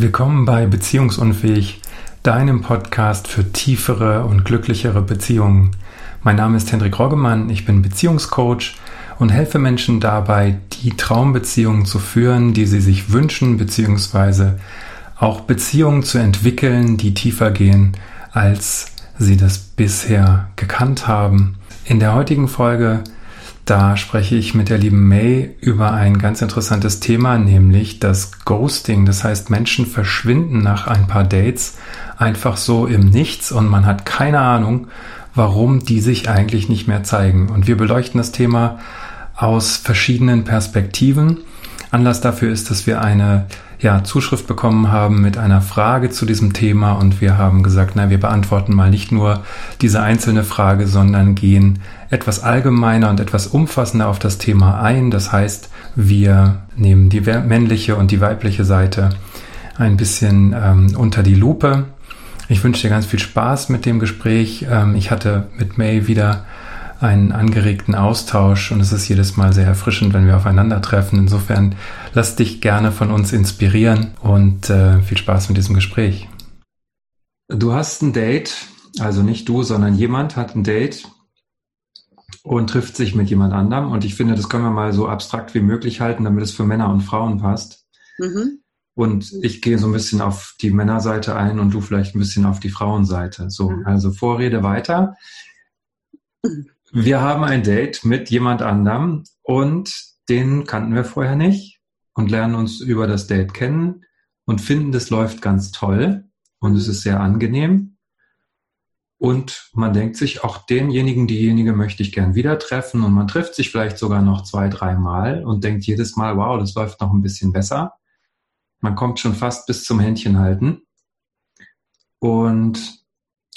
Willkommen bei Beziehungsunfähig, deinem Podcast für tiefere und glücklichere Beziehungen. Mein Name ist Hendrik Roggemann, ich bin Beziehungscoach und helfe Menschen dabei, die Traumbeziehungen zu führen, die sie sich wünschen, beziehungsweise auch Beziehungen zu entwickeln, die tiefer gehen, als sie das bisher gekannt haben. In der heutigen Folge da spreche ich mit der lieben May über ein ganz interessantes Thema, nämlich das Ghosting. Das heißt, Menschen verschwinden nach ein paar Dates einfach so im Nichts und man hat keine Ahnung, warum die sich eigentlich nicht mehr zeigen. Und wir beleuchten das Thema aus verschiedenen Perspektiven. Anlass dafür ist, dass wir eine ja, Zuschrift bekommen haben mit einer Frage zu diesem Thema und wir haben gesagt, na, wir beantworten mal nicht nur diese einzelne Frage, sondern gehen etwas allgemeiner und etwas umfassender auf das Thema ein. Das heißt, wir nehmen die männliche und die weibliche Seite ein bisschen ähm, unter die Lupe. Ich wünsche dir ganz viel Spaß mit dem Gespräch. Ähm, ich hatte mit May wieder einen angeregten Austausch und es ist jedes Mal sehr erfrischend, wenn wir aufeinandertreffen. Insofern lass dich gerne von uns inspirieren und äh, viel Spaß mit diesem Gespräch. Du hast ein Date, also nicht du, sondern jemand hat ein Date und trifft sich mit jemand anderem. Und ich finde, das können wir mal so abstrakt wie möglich halten, damit es für Männer und Frauen passt. Mhm. Und ich gehe so ein bisschen auf die Männerseite ein und du vielleicht ein bisschen auf die Frauenseite. So, mhm. also Vorrede weiter. Wir haben ein Date mit jemand anderem und den kannten wir vorher nicht und lernen uns über das Date kennen und finden, das läuft ganz toll und es ist sehr angenehm. Und man denkt sich, auch denjenigen, diejenige möchte ich gern wieder treffen und man trifft sich vielleicht sogar noch zwei, dreimal und denkt jedes Mal, wow, das läuft noch ein bisschen besser. Man kommt schon fast bis zum Händchen halten. Und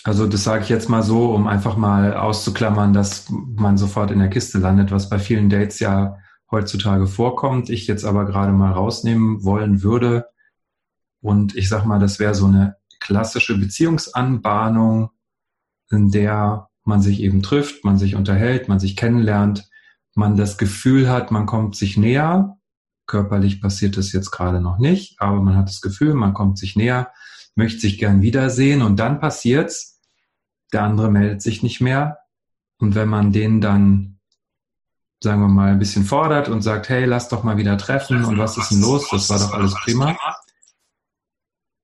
also das sage ich jetzt mal so, um einfach mal auszuklammern, dass man sofort in der Kiste landet, was bei vielen Dates ja heutzutage vorkommt. Ich jetzt aber gerade mal rausnehmen wollen würde. Und ich sag mal, das wäre so eine klassische Beziehungsanbahnung, in der man sich eben trifft, man sich unterhält, man sich kennenlernt, man das Gefühl hat, man kommt sich näher. Körperlich passiert das jetzt gerade noch nicht, aber man hat das Gefühl, man kommt sich näher, möchte sich gern wiedersehen und dann passiert's, der andere meldet sich nicht mehr. Und wenn man den dann, sagen wir mal, ein bisschen fordert und sagt, hey, lass doch mal wieder treffen und was ist denn los? Das war doch alles prima.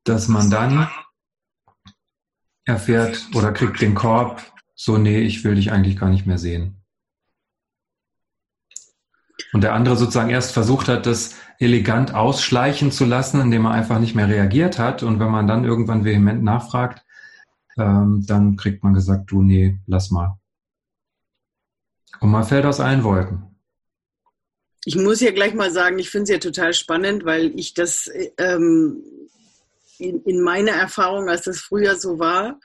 Dass man dann erfährt oder kriegt den Korb, so, nee, ich will dich eigentlich gar nicht mehr sehen. Und der andere sozusagen erst versucht hat, das elegant ausschleichen zu lassen, indem er einfach nicht mehr reagiert hat. Und wenn man dann irgendwann vehement nachfragt, ähm, dann kriegt man gesagt, du, nee, lass mal. Und man fällt aus allen Wolken. Ich muss ja gleich mal sagen, ich finde es ja total spannend, weil ich das ähm, in, in, meiner Erfahrung, als das früher so war,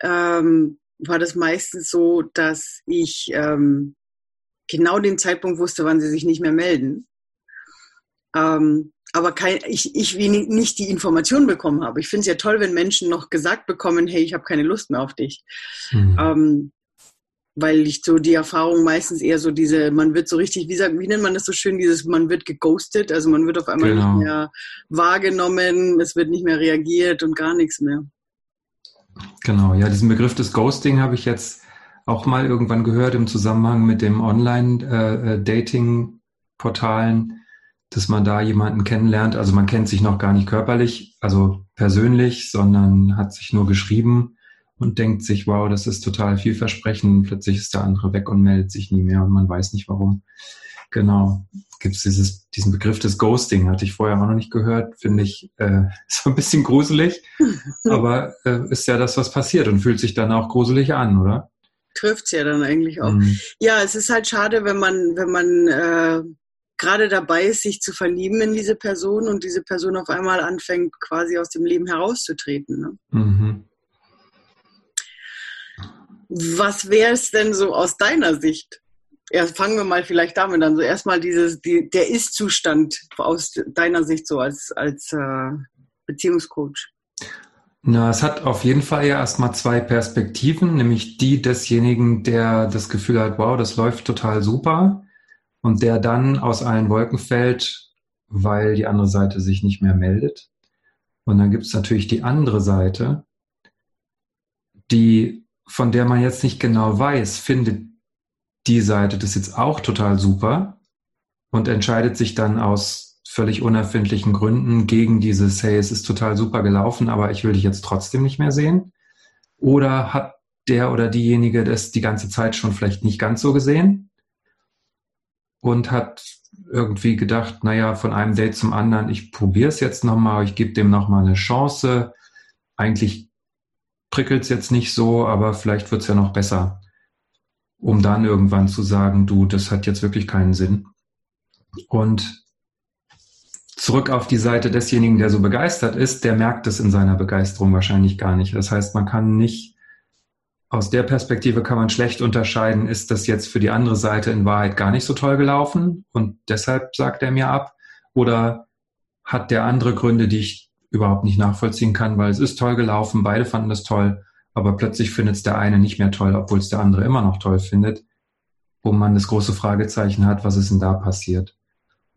ähm, war das meistens so, dass ich ähm, genau den Zeitpunkt wusste, wann sie sich nicht mehr melden. Ähm, aber kein, ich, ich wenig, nicht die Information bekommen habe. Ich finde es ja toll, wenn Menschen noch gesagt bekommen, hey, ich habe keine Lust mehr auf dich. Mhm. Ähm, weil ich so die Erfahrung meistens eher so diese, man wird so richtig, wie, sagt, wie nennt man das so schön, dieses, man wird geghostet, also man wird auf einmal genau. nicht mehr wahrgenommen, es wird nicht mehr reagiert und gar nichts mehr. Genau, ja, diesen Begriff des Ghosting habe ich jetzt auch mal irgendwann gehört im Zusammenhang mit dem Online-Dating-Portalen. Äh, äh dass man da jemanden kennenlernt. Also man kennt sich noch gar nicht körperlich, also persönlich, sondern hat sich nur geschrieben und denkt sich, wow, das ist total vielversprechend. Plötzlich ist der andere weg und meldet sich nie mehr und man weiß nicht warum. Genau. Gibt es dieses, diesen Begriff des Ghosting, hatte ich vorher auch noch nicht gehört, finde ich äh, so ein bisschen gruselig. aber äh, ist ja das, was passiert und fühlt sich dann auch gruselig an, oder? Trifft es ja dann eigentlich auch. Mhm. Ja, es ist halt schade, wenn man, wenn man äh, gerade dabei ist, sich zu verlieben in diese Person und diese Person auf einmal anfängt, quasi aus dem Leben herauszutreten. Ne? Mhm. Was wäre es denn so aus deiner Sicht? Ja, fangen wir mal vielleicht damit an. So erstmal dieses, die, der Ist-Zustand aus deiner Sicht so als, als äh, Beziehungscoach. Na, es hat auf jeden Fall ja erstmal zwei Perspektiven, nämlich die desjenigen, der das Gefühl hat, wow, das läuft total super und der dann aus allen Wolken fällt, weil die andere Seite sich nicht mehr meldet. Und dann gibt es natürlich die andere Seite, die, von der man jetzt nicht genau weiß, findet die Seite das jetzt auch total super und entscheidet sich dann aus völlig unerfindlichen Gründen gegen dieses, hey, es ist total super gelaufen, aber ich will dich jetzt trotzdem nicht mehr sehen. Oder hat der oder diejenige das die ganze Zeit schon vielleicht nicht ganz so gesehen und hat irgendwie gedacht, naja, von einem Date zum anderen, ich probiere es jetzt nochmal, ich gebe dem nochmal eine Chance. Eigentlich prickelt es jetzt nicht so, aber vielleicht wird es ja noch besser, um dann irgendwann zu sagen, du, das hat jetzt wirklich keinen Sinn. Und zurück auf die Seite desjenigen, der so begeistert ist, der merkt es in seiner Begeisterung wahrscheinlich gar nicht. Das heißt, man kann nicht, aus der Perspektive kann man schlecht unterscheiden, ist das jetzt für die andere Seite in Wahrheit gar nicht so toll gelaufen und deshalb sagt er mir ab oder hat der andere Gründe, die ich überhaupt nicht nachvollziehen kann, weil es ist toll gelaufen, beide fanden es toll, aber plötzlich findet es der eine nicht mehr toll, obwohl es der andere immer noch toll findet, wo man das große Fragezeichen hat, was ist denn da passiert?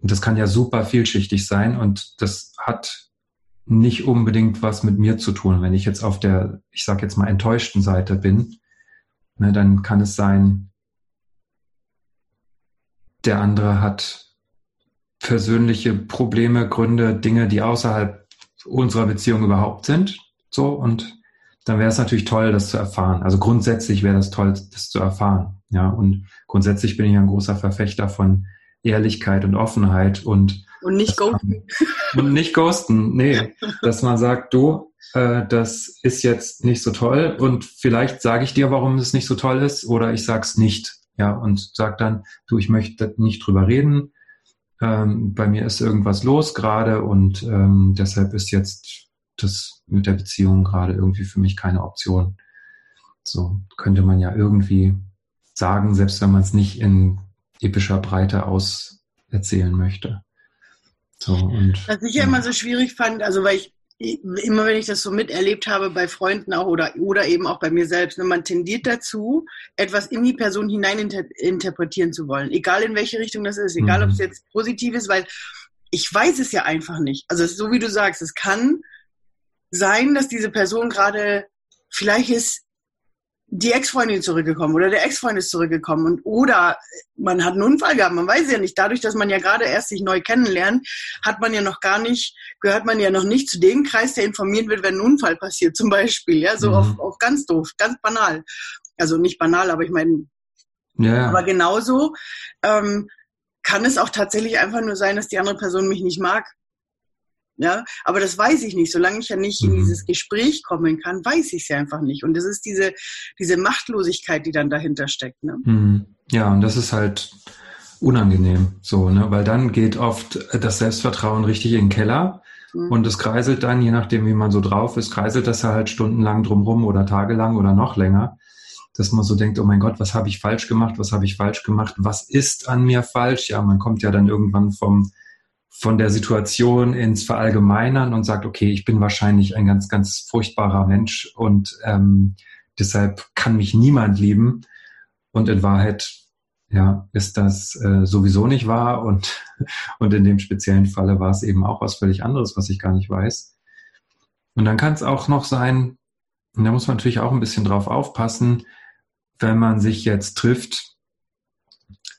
Und das kann ja super vielschichtig sein und das hat nicht unbedingt was mit mir zu tun. Wenn ich jetzt auf der, ich sage jetzt mal, enttäuschten Seite bin, ne, dann kann es sein, der andere hat persönliche Probleme, Gründe, Dinge, die außerhalb unserer Beziehung überhaupt sind. So, und dann wäre es natürlich toll, das zu erfahren. Also grundsätzlich wäre das toll, das zu erfahren. Ja, und grundsätzlich bin ich ein großer Verfechter von Ehrlichkeit und Offenheit und und nicht ghosten. Und nicht ghosten, nee. Dass man sagt, du, äh, das ist jetzt nicht so toll und vielleicht sage ich dir, warum es nicht so toll ist oder ich sag's nicht. Ja, und sag dann, du, ich möchte nicht drüber reden. Ähm, bei mir ist irgendwas los gerade und ähm, deshalb ist jetzt das mit der Beziehung gerade irgendwie für mich keine Option. So könnte man ja irgendwie sagen, selbst wenn man es nicht in epischer Breite auserzählen möchte. So, und, Was ich ja immer so schwierig fand, also weil ich immer wenn ich das so miterlebt habe bei Freunden auch oder, oder eben auch bei mir selbst, ne, man tendiert dazu, etwas in die Person hinein inter interpretieren zu wollen. Egal in welche Richtung das ist, egal mhm. ob es jetzt positiv ist, weil ich weiß es ja einfach nicht. Also so wie du sagst, es kann sein, dass diese Person gerade, vielleicht ist die Ex-Freundin zurückgekommen oder der Ex-Freund ist zurückgekommen und oder man hat einen Unfall gehabt, man weiß ja nicht. Dadurch, dass man ja gerade erst sich neu kennenlernt, hat man ja noch gar nicht, gehört man ja noch nicht zu dem Kreis, der informiert wird, wenn ein Unfall passiert, zum Beispiel. Ja, so mhm. auf, auf ganz doof, ganz banal. Also nicht banal, aber ich meine, ja. aber genauso ähm, kann es auch tatsächlich einfach nur sein, dass die andere Person mich nicht mag. Ja, aber das weiß ich nicht. Solange ich ja nicht in mhm. dieses Gespräch kommen kann, weiß ich es ja einfach nicht. Und das ist diese, diese Machtlosigkeit, die dann dahinter steckt. Ne? Mhm. Ja, und das ist halt unangenehm, so, ne? Weil dann geht oft das Selbstvertrauen richtig in den Keller mhm. und es kreiselt dann, je nachdem, wie man so drauf ist, kreiselt das halt stundenlang drumrum oder tagelang oder noch länger, dass man so denkt, oh mein Gott, was habe ich falsch gemacht, was habe ich falsch gemacht, was ist an mir falsch? Ja, man kommt ja dann irgendwann vom von der Situation ins Verallgemeinern und sagt, okay, ich bin wahrscheinlich ein ganz, ganz furchtbarer Mensch und ähm, deshalb kann mich niemand lieben. Und in Wahrheit, ja, ist das äh, sowieso nicht wahr und, und in dem speziellen Falle war es eben auch was völlig anderes, was ich gar nicht weiß. Und dann kann es auch noch sein, und da muss man natürlich auch ein bisschen drauf aufpassen, wenn man sich jetzt trifft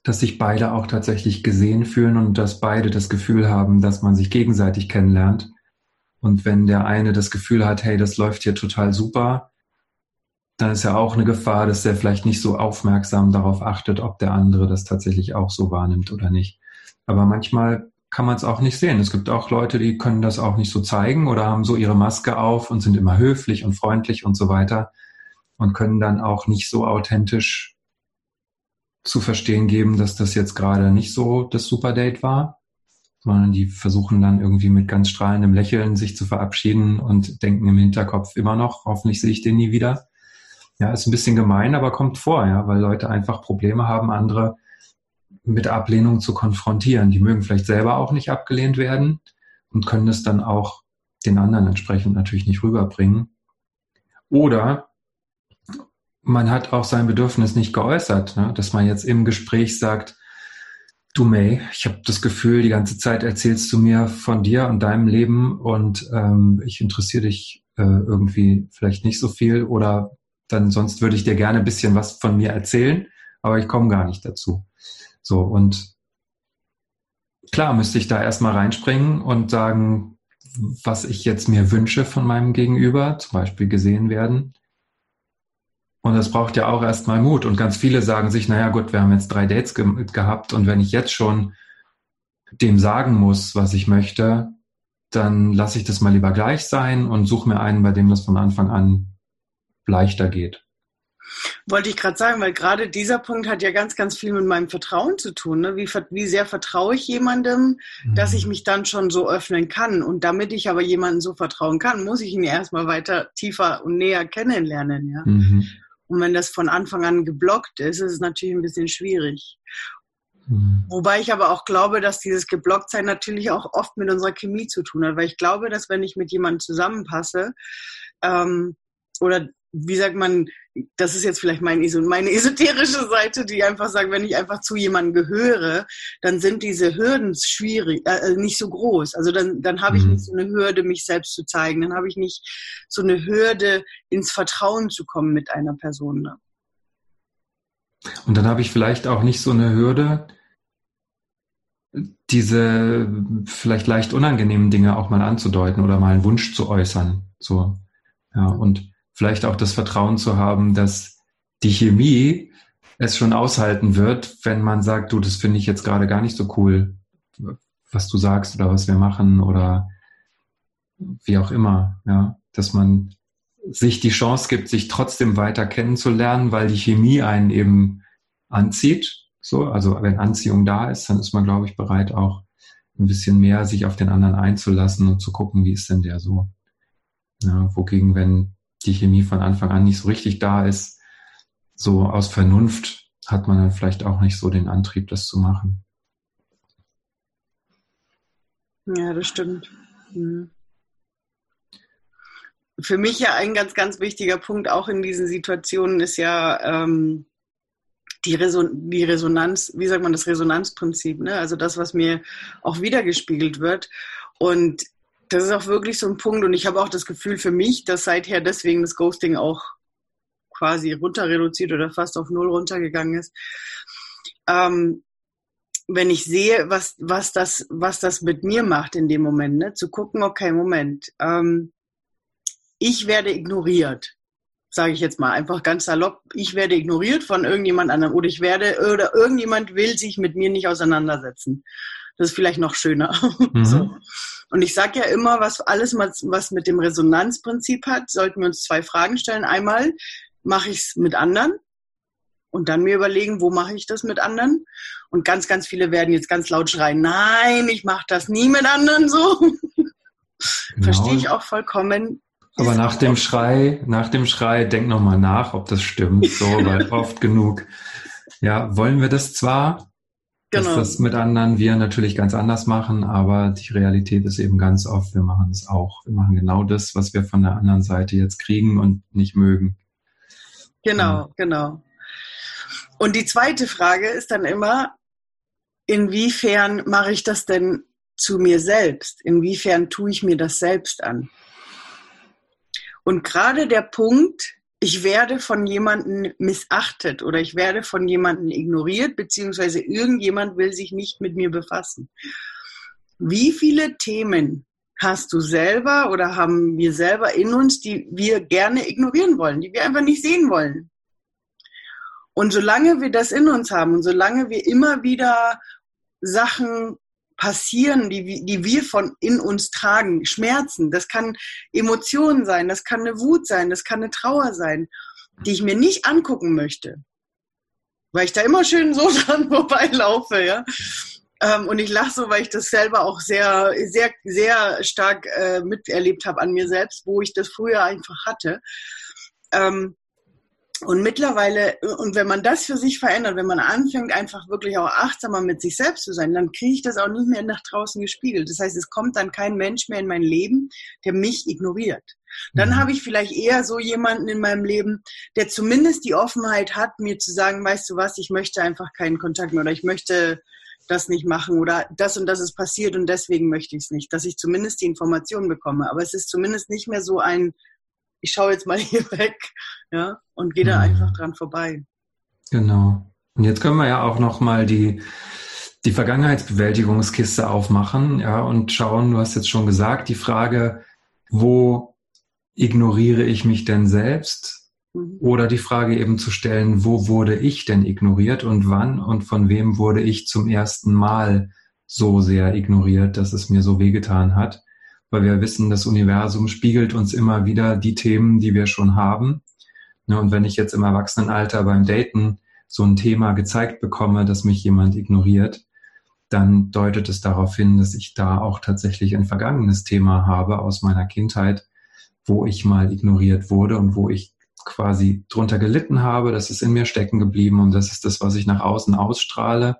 dass sich beide auch tatsächlich gesehen fühlen und dass beide das Gefühl haben, dass man sich gegenseitig kennenlernt. Und wenn der eine das Gefühl hat, hey, das läuft hier total super, dann ist ja auch eine Gefahr, dass der vielleicht nicht so aufmerksam darauf achtet, ob der andere das tatsächlich auch so wahrnimmt oder nicht. Aber manchmal kann man es auch nicht sehen. Es gibt auch Leute, die können das auch nicht so zeigen oder haben so ihre Maske auf und sind immer höflich und freundlich und so weiter und können dann auch nicht so authentisch zu verstehen geben, dass das jetzt gerade nicht so das Superdate war, sondern die versuchen dann irgendwie mit ganz strahlendem Lächeln sich zu verabschieden und denken im Hinterkopf immer noch, hoffentlich sehe ich den nie wieder. Ja, ist ein bisschen gemein, aber kommt vor, ja, weil Leute einfach Probleme haben, andere mit Ablehnung zu konfrontieren. Die mögen vielleicht selber auch nicht abgelehnt werden und können es dann auch den anderen entsprechend natürlich nicht rüberbringen. Oder man hat auch sein Bedürfnis nicht geäußert, ne? dass man jetzt im Gespräch sagt, Du May, ich habe das Gefühl, die ganze Zeit erzählst du mir von dir und deinem Leben und ähm, ich interessiere dich äh, irgendwie vielleicht nicht so viel oder dann sonst würde ich dir gerne ein bisschen was von mir erzählen, aber ich komme gar nicht dazu. So und klar müsste ich da erstmal reinspringen und sagen, was ich jetzt mir wünsche von meinem Gegenüber, zum Beispiel gesehen werden. Und das braucht ja auch erstmal Mut. Und ganz viele sagen sich, naja gut, wir haben jetzt drei Dates ge gehabt und wenn ich jetzt schon dem sagen muss, was ich möchte, dann lasse ich das mal lieber gleich sein und suche mir einen, bei dem das von Anfang an leichter geht. Wollte ich gerade sagen, weil gerade dieser Punkt hat ja ganz, ganz viel mit meinem Vertrauen zu tun. Ne? Wie, wie sehr vertraue ich jemandem, mhm. dass ich mich dann schon so öffnen kann. Und damit ich aber jemandem so vertrauen kann, muss ich ihn erstmal weiter tiefer und näher kennenlernen. Ja? Mhm. Und wenn das von Anfang an geblockt ist, ist es natürlich ein bisschen schwierig. Mhm. Wobei ich aber auch glaube, dass dieses Geblocktsein natürlich auch oft mit unserer Chemie zu tun hat, weil ich glaube, dass wenn ich mit jemandem zusammenpasse, ähm, oder wie sagt man, das ist jetzt vielleicht mein, meine esoterische Seite, die einfach sagt, wenn ich einfach zu jemandem gehöre, dann sind diese Hürden schwierig, äh, äh nicht so groß. Also dann, dann habe ich mhm. nicht so eine Hürde, mich selbst zu zeigen. Dann habe ich nicht so eine Hürde, ins Vertrauen zu kommen mit einer Person. Ne? Und dann habe ich vielleicht auch nicht so eine Hürde, diese vielleicht leicht unangenehmen Dinge auch mal anzudeuten oder mal einen Wunsch zu äußern. So. Ja, und vielleicht auch das Vertrauen zu haben, dass die Chemie es schon aushalten wird, wenn man sagt, du, das finde ich jetzt gerade gar nicht so cool, was du sagst oder was wir machen oder wie auch immer, ja, dass man sich die Chance gibt, sich trotzdem weiter kennenzulernen, weil die Chemie einen eben anzieht. So, also wenn Anziehung da ist, dann ist man, glaube ich, bereit auch ein bisschen mehr sich auf den anderen einzulassen und zu gucken, wie ist denn der so. Ja, wogegen, wenn die Chemie von Anfang an nicht so richtig da ist, so aus Vernunft hat man dann vielleicht auch nicht so den Antrieb, das zu machen. Ja, das stimmt. Mhm. Für mich ja ein ganz, ganz wichtiger Punkt auch in diesen Situationen ist ja ähm, die, Reson die Resonanz, wie sagt man, das Resonanzprinzip, ne? also das, was mir auch wiedergespiegelt wird. Und das ist auch wirklich so ein Punkt und ich habe auch das Gefühl für mich, dass seither deswegen das Ghosting auch quasi runter reduziert oder fast auf null runtergegangen ist. Ähm, wenn ich sehe, was, was, das, was das mit mir macht in dem Moment, ne? zu gucken, okay, Moment, ähm, ich werde ignoriert, sage ich jetzt mal einfach ganz salopp, ich werde ignoriert von irgendjemand anderem oder ich werde, oder irgendjemand will sich mit mir nicht auseinandersetzen. Das ist vielleicht noch schöner. Mhm. So. Und ich sage ja immer, was alles, was mit dem Resonanzprinzip hat, sollten wir uns zwei Fragen stellen. Einmal, mache ich es mit anderen? Und dann mir überlegen, wo mache ich das mit anderen? Und ganz, ganz viele werden jetzt ganz laut schreien, nein, ich mache das nie mit anderen so. Genau. Verstehe ich auch vollkommen. Aber nach dem Schrei, nach dem Schrei, denk nochmal nach, ob das stimmt, so, weil oft genug, ja, wollen wir das zwar, Genau. Dass das mit anderen wir natürlich ganz anders machen, aber die Realität ist eben ganz oft, wir machen es auch. Wir machen genau das, was wir von der anderen Seite jetzt kriegen und nicht mögen. Genau, ja. genau. Und die zweite Frage ist dann immer, inwiefern mache ich das denn zu mir selbst? Inwiefern tue ich mir das selbst an? Und gerade der Punkt, ich werde von jemandem missachtet oder ich werde von jemandem ignoriert, beziehungsweise irgendjemand will sich nicht mit mir befassen. Wie viele Themen hast du selber oder haben wir selber in uns, die wir gerne ignorieren wollen, die wir einfach nicht sehen wollen? Und solange wir das in uns haben und solange wir immer wieder Sachen passieren, die, die wir von in uns tragen, Schmerzen, das kann Emotionen sein, das kann eine Wut sein, das kann eine Trauer sein, die ich mir nicht angucken möchte, weil ich da immer schön so dran vorbeilaufe, ja. Ähm, und ich lache so, weil ich das selber auch sehr, sehr, sehr stark äh, miterlebt habe an mir selbst, wo ich das früher einfach hatte. Und mittlerweile, und wenn man das für sich verändert, wenn man anfängt, einfach wirklich auch achtsamer mit sich selbst zu sein, dann kriege ich das auch nicht mehr nach draußen gespiegelt. Das heißt, es kommt dann kein Mensch mehr in mein Leben, der mich ignoriert. Dann mhm. habe ich vielleicht eher so jemanden in meinem Leben, der zumindest die Offenheit hat, mir zu sagen, weißt du was, ich möchte einfach keinen Kontakt mehr oder ich möchte das nicht machen oder das und das ist passiert und deswegen möchte ich es nicht, dass ich zumindest die Informationen bekomme. Aber es ist zumindest nicht mehr so ein, ich schaue jetzt mal hier weg ja, und gehe da mhm. einfach dran vorbei. Genau. Und jetzt können wir ja auch nochmal die, die Vergangenheitsbewältigungskiste aufmachen ja, und schauen, du hast jetzt schon gesagt, die Frage, wo ignoriere ich mich denn selbst? Mhm. Oder die Frage eben zu stellen, wo wurde ich denn ignoriert und wann und von wem wurde ich zum ersten Mal so sehr ignoriert, dass es mir so wehgetan hat? Weil wir wissen, das Universum spiegelt uns immer wieder die Themen, die wir schon haben. Ne, und wenn ich jetzt im Erwachsenenalter beim Daten so ein Thema gezeigt bekomme, dass mich jemand ignoriert, dann deutet es darauf hin, dass ich da auch tatsächlich ein vergangenes Thema habe aus meiner Kindheit, wo ich mal ignoriert wurde und wo ich quasi drunter gelitten habe. Das ist in mir stecken geblieben und das ist das, was ich nach außen ausstrahle,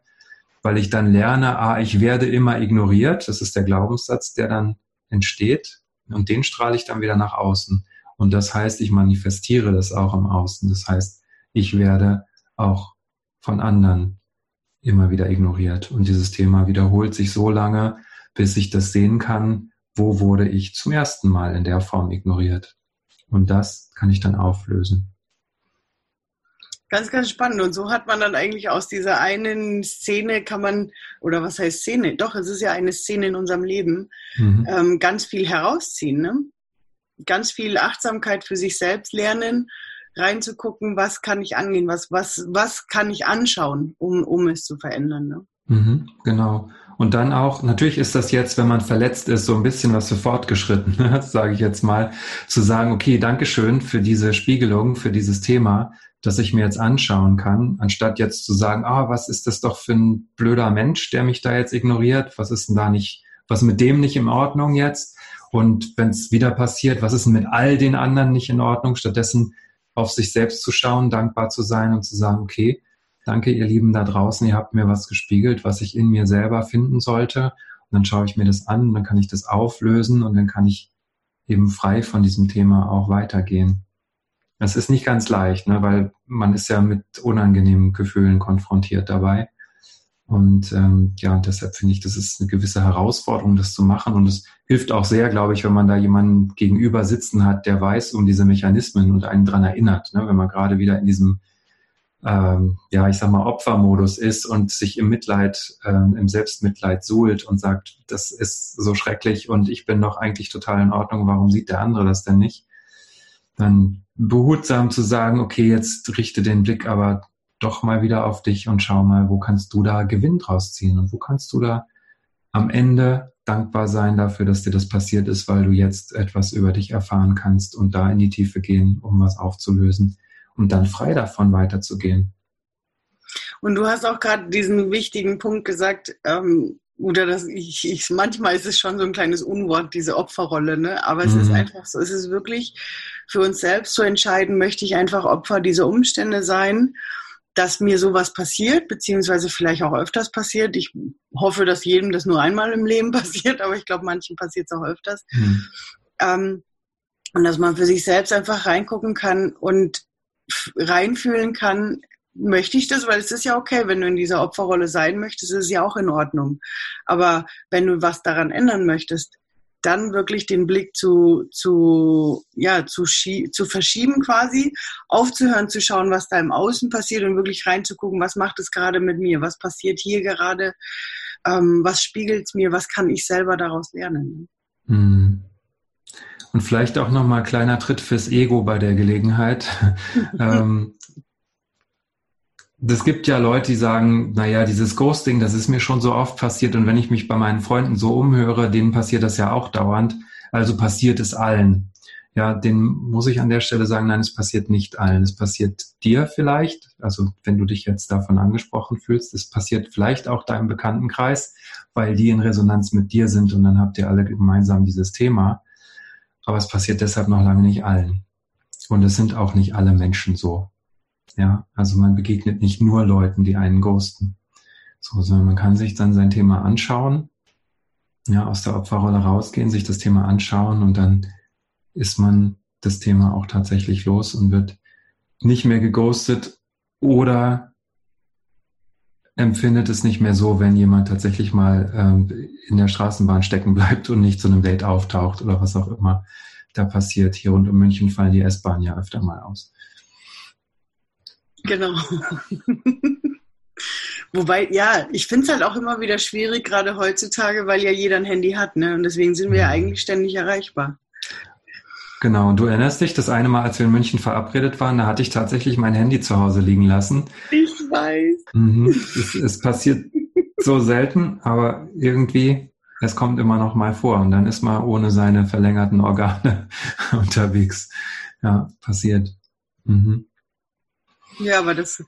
weil ich dann lerne, ah, ich werde immer ignoriert. Das ist der Glaubenssatz, der dann entsteht und den strahle ich dann wieder nach außen. Und das heißt, ich manifestiere das auch im Außen. Das heißt, ich werde auch von anderen immer wieder ignoriert. Und dieses Thema wiederholt sich so lange, bis ich das sehen kann, wo wurde ich zum ersten Mal in der Form ignoriert. Und das kann ich dann auflösen. Ganz, ganz spannend. Und so hat man dann eigentlich aus dieser einen Szene kann man, oder was heißt Szene? Doch, es ist ja eine Szene in unserem Leben, mhm. ähm, ganz viel herausziehen. Ne? Ganz viel Achtsamkeit für sich selbst lernen, reinzugucken, was kann ich angehen, was, was, was kann ich anschauen, um, um es zu verändern. Ne? Mhm, genau. Und dann auch, natürlich ist das jetzt, wenn man verletzt ist, so ein bisschen was für fortgeschritten, sage ich jetzt mal, zu sagen, okay, Dankeschön für diese Spiegelung, für dieses Thema, das ich mir jetzt anschauen kann, anstatt jetzt zu sagen, ah, was ist das doch für ein blöder Mensch, der mich da jetzt ignoriert? Was ist denn da nicht, was mit dem nicht in Ordnung jetzt? Und wenn es wieder passiert, was ist denn mit all den anderen nicht in Ordnung? Stattdessen auf sich selbst zu schauen, dankbar zu sein und zu sagen, okay, danke ihr Lieben da draußen, ihr habt mir was gespiegelt, was ich in mir selber finden sollte. Und dann schaue ich mir das an und dann kann ich das auflösen und dann kann ich eben frei von diesem Thema auch weitergehen. Das ist nicht ganz leicht, ne, weil man ist ja mit unangenehmen Gefühlen konfrontiert dabei. Und ähm, ja, deshalb finde ich, das ist eine gewisse Herausforderung, das zu machen. Und es hilft auch sehr, glaube ich, wenn man da jemanden gegenüber sitzen hat, der weiß um diese Mechanismen und einen dran erinnert. Ne? Wenn man gerade wieder in diesem ähm, ja, ich sag mal, Opfermodus ist und sich im Mitleid, ähm, im Selbstmitleid suhlt und sagt, das ist so schrecklich und ich bin doch eigentlich total in Ordnung, warum sieht der andere das denn nicht? Dann behutsam zu sagen, okay, jetzt richte den Blick aber doch mal wieder auf dich und schau mal, wo kannst du da Gewinn draus ziehen und wo kannst du da am Ende dankbar sein dafür, dass dir das passiert ist, weil du jetzt etwas über dich erfahren kannst und da in die Tiefe gehen, um was aufzulösen und dann frei davon weiterzugehen. Und du hast auch gerade diesen wichtigen Punkt gesagt, ähm, oder das, ich, ich, manchmal ist es schon so ein kleines Unwort, diese Opferrolle, ne? Aber es mhm. ist einfach so, es ist wirklich für uns selbst zu entscheiden, möchte ich einfach Opfer dieser Umstände sein, dass mir sowas passiert, beziehungsweise vielleicht auch öfters passiert. Ich hoffe, dass jedem das nur einmal im Leben passiert, aber ich glaube, manchen passiert es auch öfters. Mhm. Ähm, und dass man für sich selbst einfach reingucken kann und reinfühlen kann, möchte ich das, weil es ist ja okay, wenn du in dieser Opferrolle sein möchtest, ist es ja auch in Ordnung. Aber wenn du was daran ändern möchtest, dann wirklich den Blick zu, zu, ja, zu, zu verschieben quasi, aufzuhören, zu schauen, was da im Außen passiert und wirklich reinzugucken, was macht es gerade mit mir, was passiert hier gerade, ähm, was spiegelt es mir, was kann ich selber daraus lernen. Mhm. Und vielleicht auch nochmal kleiner Tritt fürs Ego bei der Gelegenheit. ähm, das gibt ja Leute, die sagen, naja, dieses Ghosting, das ist mir schon so oft passiert und wenn ich mich bei meinen Freunden so umhöre, denen passiert das ja auch dauernd. Also passiert es allen. Ja, den muss ich an der Stelle sagen, nein, es passiert nicht allen. Es passiert dir vielleicht, also wenn du dich jetzt davon angesprochen fühlst, es passiert vielleicht auch deinem Bekanntenkreis, weil die in Resonanz mit dir sind und dann habt ihr alle gemeinsam dieses Thema. Aber es passiert deshalb noch lange nicht allen. Und es sind auch nicht alle Menschen so. Ja, also man begegnet nicht nur Leuten, die einen ghosten. So, sondern man kann sich dann sein Thema anschauen, ja, aus der Opferrolle rausgehen, sich das Thema anschauen und dann ist man das Thema auch tatsächlich los und wird nicht mehr geghostet oder empfindet es nicht mehr so, wenn jemand tatsächlich mal ähm, in der Straßenbahn stecken bleibt und nicht zu einem Date auftaucht oder was auch immer da passiert. Hier rund um München fallen die S-Bahnen ja öfter mal aus. Genau. Wobei, ja, ich finde es halt auch immer wieder schwierig, gerade heutzutage, weil ja jeder ein Handy hat, ne? Und deswegen sind wir ja mhm. eigentlich ständig erreichbar. Genau, und du erinnerst dich, das eine Mal, als wir in München verabredet waren, da hatte ich tatsächlich mein Handy zu Hause liegen lassen. Ich weiß. Mhm. Es, es passiert so selten, aber irgendwie, es kommt immer noch mal vor und dann ist man ohne seine verlängerten Organe unterwegs. Ja, passiert. Mhm. Ja, aber das,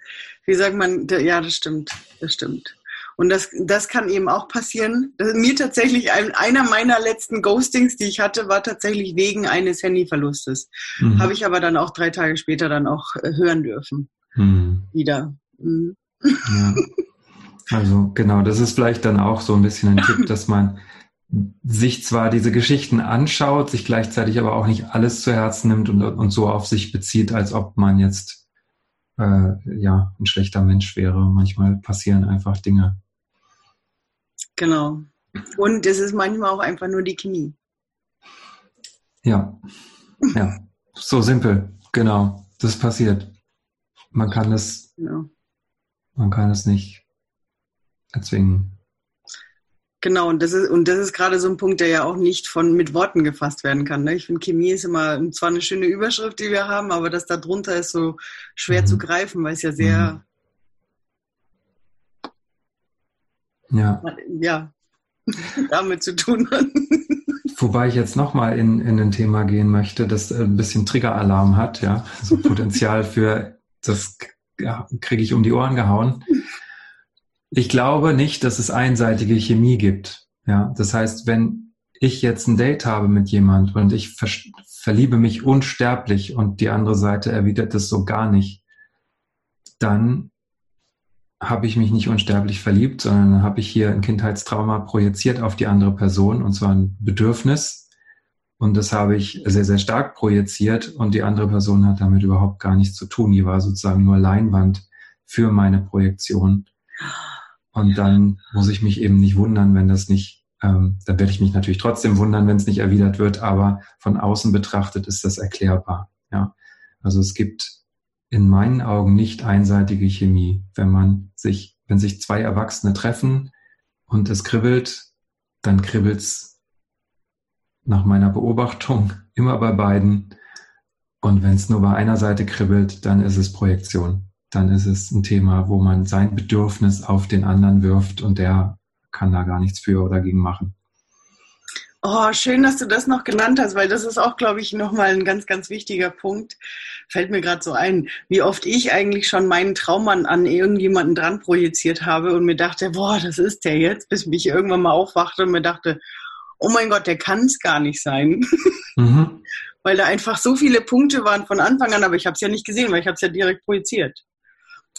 wie sagt man, ja, das stimmt, das stimmt. Und das, das kann eben auch passieren. Mir tatsächlich, ein, einer meiner letzten Ghostings, die ich hatte, war tatsächlich wegen eines Handyverlustes. Mhm. Habe ich aber dann auch drei Tage später dann auch äh, hören dürfen. Mhm. Wieder. Mhm. Ja. Also genau, das ist vielleicht dann auch so ein bisschen ein Tipp, dass man sich zwar diese Geschichten anschaut, sich gleichzeitig aber auch nicht alles zu Herzen nimmt und, und so auf sich bezieht, als ob man jetzt äh, ja ein schlechter Mensch wäre. Manchmal passieren einfach Dinge. Genau. Und es ist manchmal auch einfach nur die Chemie. Ja, ja, so simpel, genau. Das passiert. Man kann es, ja. man kann es nicht erzwingen. Genau, und das ist, und das ist gerade so ein Punkt, der ja auch nicht von mit Worten gefasst werden kann. Ne? Ich finde, Chemie ist immer zwar eine schöne Überschrift, die wir haben, aber das da drunter ist so schwer mhm. zu greifen, weil es ja sehr mhm. ja, ja damit zu tun hat. Wobei ich jetzt nochmal in, in ein Thema gehen möchte, das ein bisschen Triggeralarm hat, ja, so Potenzial für das ja, kriege ich um die Ohren gehauen. Ich glaube nicht, dass es einseitige Chemie gibt. Ja, das heißt, wenn ich jetzt ein Date habe mit jemand und ich ver verliebe mich unsterblich und die andere Seite erwidert es so gar nicht, dann habe ich mich nicht unsterblich verliebt, sondern habe ich hier ein Kindheitstrauma projiziert auf die andere Person und zwar ein Bedürfnis. Und das habe ich sehr, sehr stark projiziert und die andere Person hat damit überhaupt gar nichts zu tun. Die war sozusagen nur Leinwand für meine Projektion. Und dann muss ich mich eben nicht wundern, wenn das nicht, ähm, dann werde ich mich natürlich trotzdem wundern, wenn es nicht erwidert wird, aber von außen betrachtet ist das erklärbar. Ja, also es gibt in meinen Augen nicht einseitige Chemie, wenn man sich, wenn sich zwei Erwachsene treffen und es kribbelt, dann kribbelt's nach meiner Beobachtung immer bei beiden. Und wenn es nur bei einer Seite kribbelt, dann ist es Projektion dann ist es ein Thema, wo man sein Bedürfnis auf den anderen wirft und der kann da gar nichts für oder gegen machen. Oh, schön, dass du das noch genannt hast, weil das ist auch, glaube ich, nochmal ein ganz, ganz wichtiger Punkt. Fällt mir gerade so ein, wie oft ich eigentlich schon meinen Traummann an irgendjemanden dran projiziert habe und mir dachte, boah, das ist der jetzt, bis mich irgendwann mal aufwachte und mir dachte, oh mein Gott, der kann es gar nicht sein. Mhm. weil da einfach so viele Punkte waren von Anfang an, aber ich habe es ja nicht gesehen, weil ich habe es ja direkt projiziert.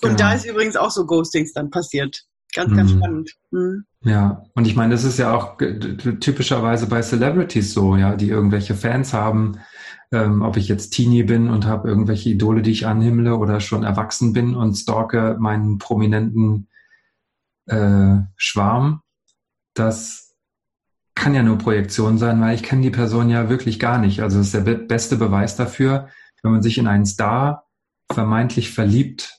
Und genau. da ist übrigens auch so Ghostings dann passiert. Ganz, ganz mhm. spannend. Mhm. Ja, und ich meine, das ist ja auch typischerweise bei Celebrities so, ja, die irgendwelche Fans haben, ähm, ob ich jetzt Teenie bin und habe irgendwelche Idole, die ich anhimmle oder schon erwachsen bin und stalke meinen prominenten äh, Schwarm. Das kann ja nur Projektion sein, weil ich kenne die Person ja wirklich gar nicht. Also das ist der be beste Beweis dafür, wenn man sich in einen Star vermeintlich verliebt,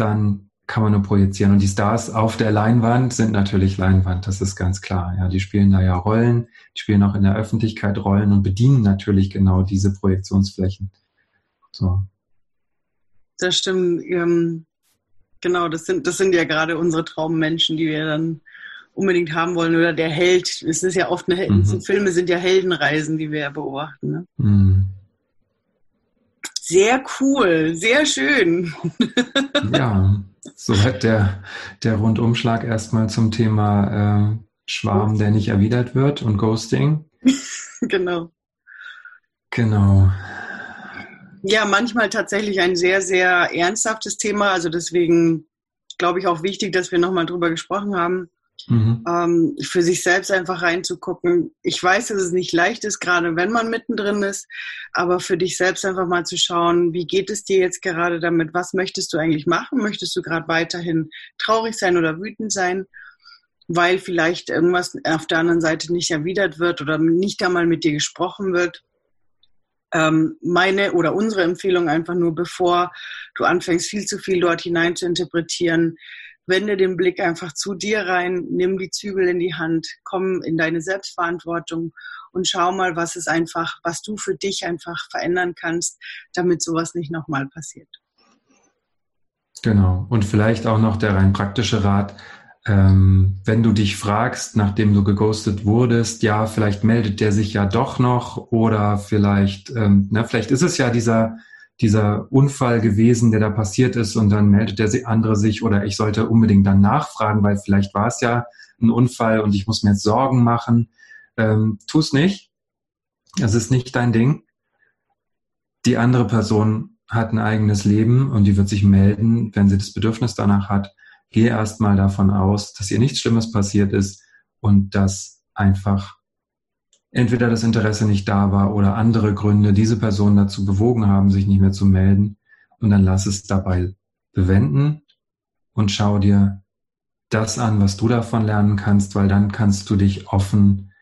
dann kann man nur projizieren. Und die Stars auf der Leinwand sind natürlich Leinwand, das ist ganz klar. Ja, die spielen da ja Rollen, die spielen auch in der Öffentlichkeit Rollen und bedienen natürlich genau diese Projektionsflächen. So. Das stimmt. Ähm, genau, das sind, das sind ja gerade unsere Traummenschen, die wir dann unbedingt haben wollen. Oder der Held. Es ist ja oft eine, mhm. Filme sind ja Heldenreisen, die wir beobachten. Ne? Mhm. Sehr cool, sehr schön. ja, soweit der, der Rundumschlag erstmal zum Thema äh, Schwarm, der nicht erwidert wird und Ghosting. genau. Genau. Ja, manchmal tatsächlich ein sehr, sehr ernsthaftes Thema. Also deswegen glaube ich auch wichtig, dass wir nochmal drüber gesprochen haben. Mhm. Ähm, für sich selbst einfach reinzugucken. Ich weiß, dass es nicht leicht ist, gerade wenn man mittendrin ist, aber für dich selbst einfach mal zu schauen, wie geht es dir jetzt gerade damit? Was möchtest du eigentlich machen? Möchtest du gerade weiterhin traurig sein oder wütend sein? Weil vielleicht irgendwas auf der anderen Seite nicht erwidert wird oder nicht einmal mit dir gesprochen wird. Ähm, meine oder unsere Empfehlung einfach nur, bevor du anfängst, viel zu viel dort hinein zu interpretieren, wende den Blick einfach zu dir rein, nimm die Zügel in die Hand, komm in deine Selbstverantwortung und schau mal, was es einfach, was du für dich einfach verändern kannst, damit sowas nicht nochmal passiert. Genau. Und vielleicht auch noch der rein praktische Rat, ähm, wenn du dich fragst, nachdem du geghostet wurdest, ja, vielleicht meldet der sich ja doch noch oder vielleicht, ähm, na, vielleicht ist es ja dieser dieser Unfall gewesen, der da passiert ist und dann meldet der andere sich oder ich sollte unbedingt dann nachfragen, weil vielleicht war es ja ein Unfall und ich muss mir jetzt Sorgen machen. Ähm, tu es nicht. Es ist nicht dein Ding. Die andere Person hat ein eigenes Leben und die wird sich melden, wenn sie das Bedürfnis danach hat. Geh erstmal davon aus, dass ihr nichts Schlimmes passiert ist und dass einfach entweder das Interesse nicht da war oder andere Gründe diese Person dazu bewogen haben, sich nicht mehr zu melden. Und dann lass es dabei bewenden und schau dir das an, was du davon lernen kannst, weil dann kannst du dich offen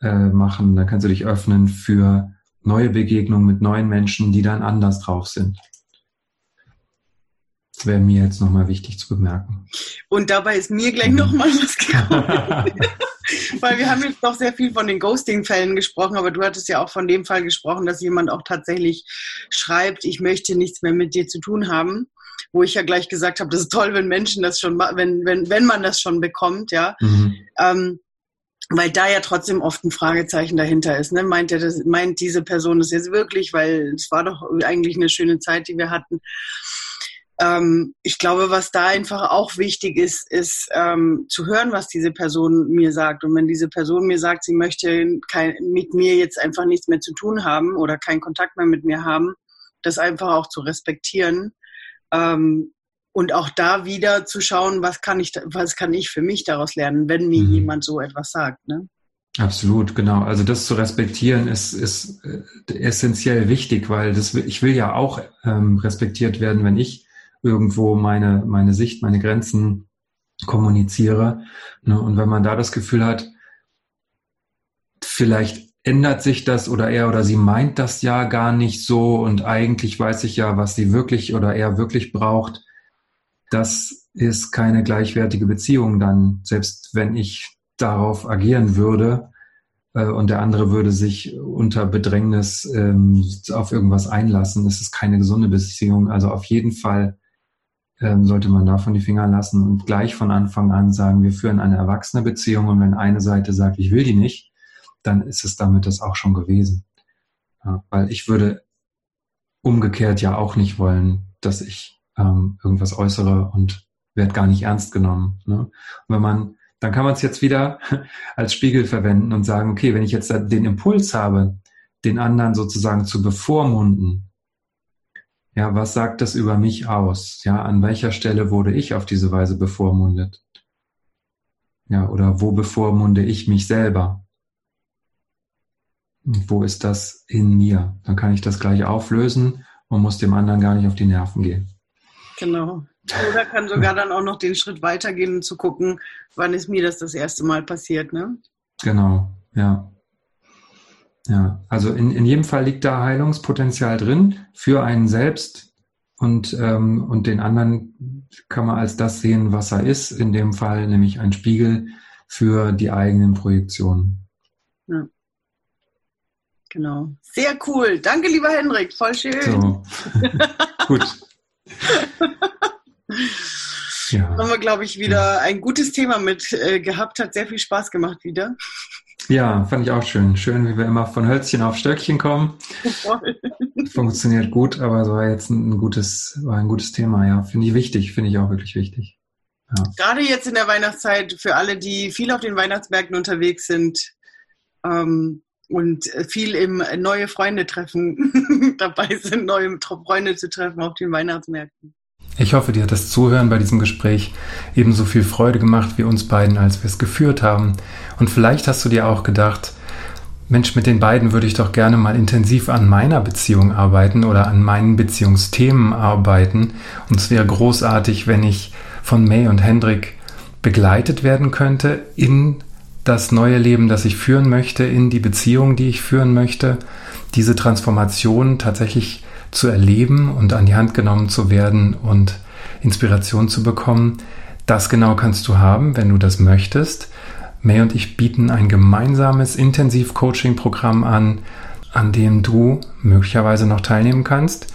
äh, machen, dann kannst du dich öffnen für neue Begegnungen mit neuen Menschen, die dann anders drauf sind. Das wäre mir jetzt nochmal wichtig zu bemerken. Und dabei ist mir gleich mhm. nochmal was gekommen. Weil wir haben jetzt doch sehr viel von den Ghosting-Fällen gesprochen, aber du hattest ja auch von dem Fall gesprochen, dass jemand auch tatsächlich schreibt, ich möchte nichts mehr mit dir zu tun haben. Wo ich ja gleich gesagt habe, das ist toll, wenn Menschen das schon, wenn, wenn, wenn man das schon bekommt, ja. Mhm. Ähm, weil da ja trotzdem oft ein Fragezeichen dahinter ist. Ne? Meint, er das, meint diese Person das jetzt wirklich? Weil es war doch eigentlich eine schöne Zeit, die wir hatten ähm, ich glaube, was da einfach auch wichtig ist, ist ähm, zu hören, was diese Person mir sagt. Und wenn diese Person mir sagt, sie möchte kein, mit mir jetzt einfach nichts mehr zu tun haben oder keinen Kontakt mehr mit mir haben, das einfach auch zu respektieren. Ähm, und auch da wieder zu schauen, was kann ich, was kann ich für mich daraus lernen, wenn mir mhm. jemand so etwas sagt. Ne? Absolut, genau. Also das zu respektieren ist, ist äh, essentiell wichtig, weil das, ich will ja auch ähm, respektiert werden, wenn ich irgendwo meine, meine Sicht, meine Grenzen kommuniziere. Ne? Und wenn man da das Gefühl hat, vielleicht ändert sich das oder er oder sie meint das ja gar nicht so und eigentlich weiß ich ja, was sie wirklich oder er wirklich braucht, das ist keine gleichwertige Beziehung dann, selbst wenn ich darauf agieren würde äh, und der andere würde sich unter Bedrängnis ähm, auf irgendwas einlassen. Das ist keine gesunde Beziehung. Also auf jeden Fall sollte man davon die Finger lassen und gleich von Anfang an sagen, wir führen eine erwachsene Beziehung und wenn eine Seite sagt, ich will die nicht, dann ist es damit das auch schon gewesen. Ja, weil ich würde umgekehrt ja auch nicht wollen, dass ich ähm, irgendwas äußere und werde gar nicht ernst genommen. Ne? Und wenn man, dann kann man es jetzt wieder als Spiegel verwenden und sagen, okay, wenn ich jetzt den Impuls habe, den anderen sozusagen zu bevormunden, ja, was sagt das über mich aus? Ja, an welcher Stelle wurde ich auf diese Weise bevormundet? Ja, oder wo bevormunde ich mich selber? Und wo ist das in mir? Dann kann ich das gleich auflösen und muss dem anderen gar nicht auf die Nerven gehen. Genau. Oder kann sogar dann auch noch den Schritt weitergehen und zu gucken, wann ist mir das das erste Mal passiert, ne? Genau, ja. Ja, also in, in jedem Fall liegt da Heilungspotenzial drin für einen selbst und, ähm, und den anderen kann man als das sehen, was er ist, in dem Fall nämlich ein Spiegel für die eigenen Projektionen. Ja. Genau. Sehr cool. Danke, lieber Hendrik. Voll schön. So. Gut. ja. Haben wir, glaube ich, wieder ein gutes Thema mit äh, gehabt. Hat sehr viel Spaß gemacht wieder. Ja, fand ich auch schön. Schön, wie wir immer von Hölzchen auf Stöckchen kommen. Funktioniert gut, aber es war jetzt ein gutes, war ein gutes Thema, ja. Finde ich wichtig, finde ich auch wirklich wichtig. Ja. Gerade jetzt in der Weihnachtszeit für alle, die viel auf den Weihnachtsmärkten unterwegs sind ähm, und viel im neue Freunde treffen dabei sind, neue Freunde zu treffen auf den Weihnachtsmärkten. Ich hoffe, dir hat das Zuhören bei diesem Gespräch ebenso viel Freude gemacht wie uns beiden, als wir es geführt haben. Und vielleicht hast du dir auch gedacht, Mensch, mit den beiden würde ich doch gerne mal intensiv an meiner Beziehung arbeiten oder an meinen Beziehungsthemen arbeiten. Und es wäre großartig, wenn ich von May und Hendrik begleitet werden könnte in das neue Leben, das ich führen möchte, in die Beziehung, die ich führen möchte, diese Transformation tatsächlich zu erleben und an die Hand genommen zu werden und Inspiration zu bekommen. Das genau kannst du haben, wenn du das möchtest. May und ich bieten ein gemeinsames Intensiv-Coaching-Programm an, an dem du möglicherweise noch teilnehmen kannst.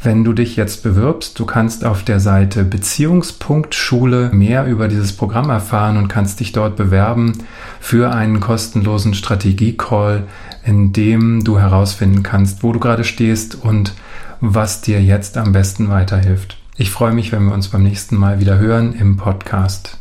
Wenn du dich jetzt bewirbst, du kannst auf der Seite Beziehungspunktschule mehr über dieses Programm erfahren und kannst dich dort bewerben für einen kostenlosen Strategie-Call, in dem du herausfinden kannst, wo du gerade stehst und was dir jetzt am besten weiterhilft. Ich freue mich, wenn wir uns beim nächsten Mal wieder hören im Podcast.